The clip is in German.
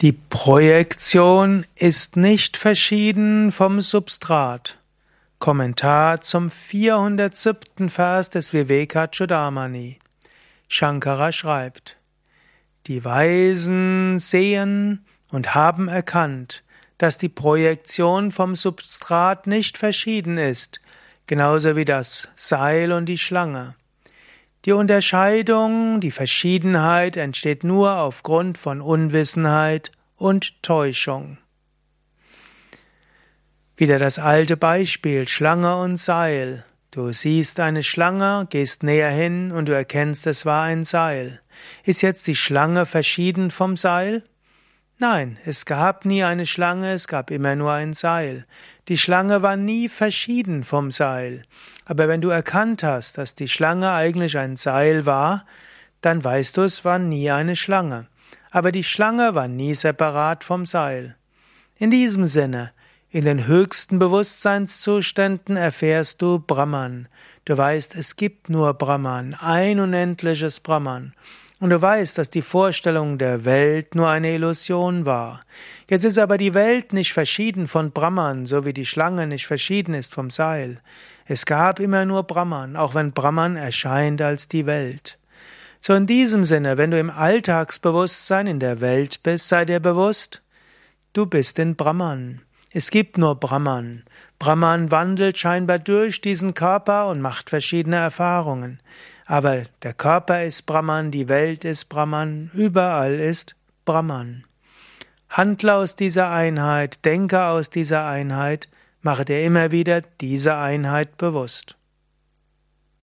Die Projektion ist nicht verschieden vom Substrat. Kommentar zum 407. Vers des Vivekachudamani. Shankara schreibt, Die Weisen sehen und haben erkannt, dass die Projektion vom Substrat nicht verschieden ist, genauso wie das Seil und die Schlange. Die Unterscheidung, die Verschiedenheit entsteht nur aufgrund von Unwissenheit und Täuschung. Wieder das alte Beispiel Schlange und Seil. Du siehst eine Schlange, gehst näher hin und du erkennst, es war ein Seil. Ist jetzt die Schlange verschieden vom Seil? Nein, es gab nie eine Schlange, es gab immer nur ein Seil. Die Schlange war nie verschieden vom Seil. Aber wenn du erkannt hast, dass die Schlange eigentlich ein Seil war, dann weißt du, es war nie eine Schlange. Aber die Schlange war nie separat vom Seil. In diesem Sinne, in den höchsten Bewusstseinszuständen erfährst du Brahman. Du weißt, es gibt nur Brahman, ein unendliches Brahman. Und du weißt, dass die Vorstellung der Welt nur eine Illusion war. Jetzt ist aber die Welt nicht verschieden von Brahman, so wie die Schlange nicht verschieden ist vom Seil. Es gab immer nur Brahman, auch wenn Brahman erscheint als die Welt. So in diesem Sinne, wenn du im Alltagsbewusstsein in der Welt bist, sei dir bewusst, du bist in Brahman. Es gibt nur Brahman. Brahman wandelt scheinbar durch diesen Körper und macht verschiedene Erfahrungen. Aber der Körper ist Brahman, die Welt ist Brahman, überall ist Brahman. Handle aus dieser Einheit, denke aus dieser Einheit, mache dir immer wieder diese Einheit bewusst.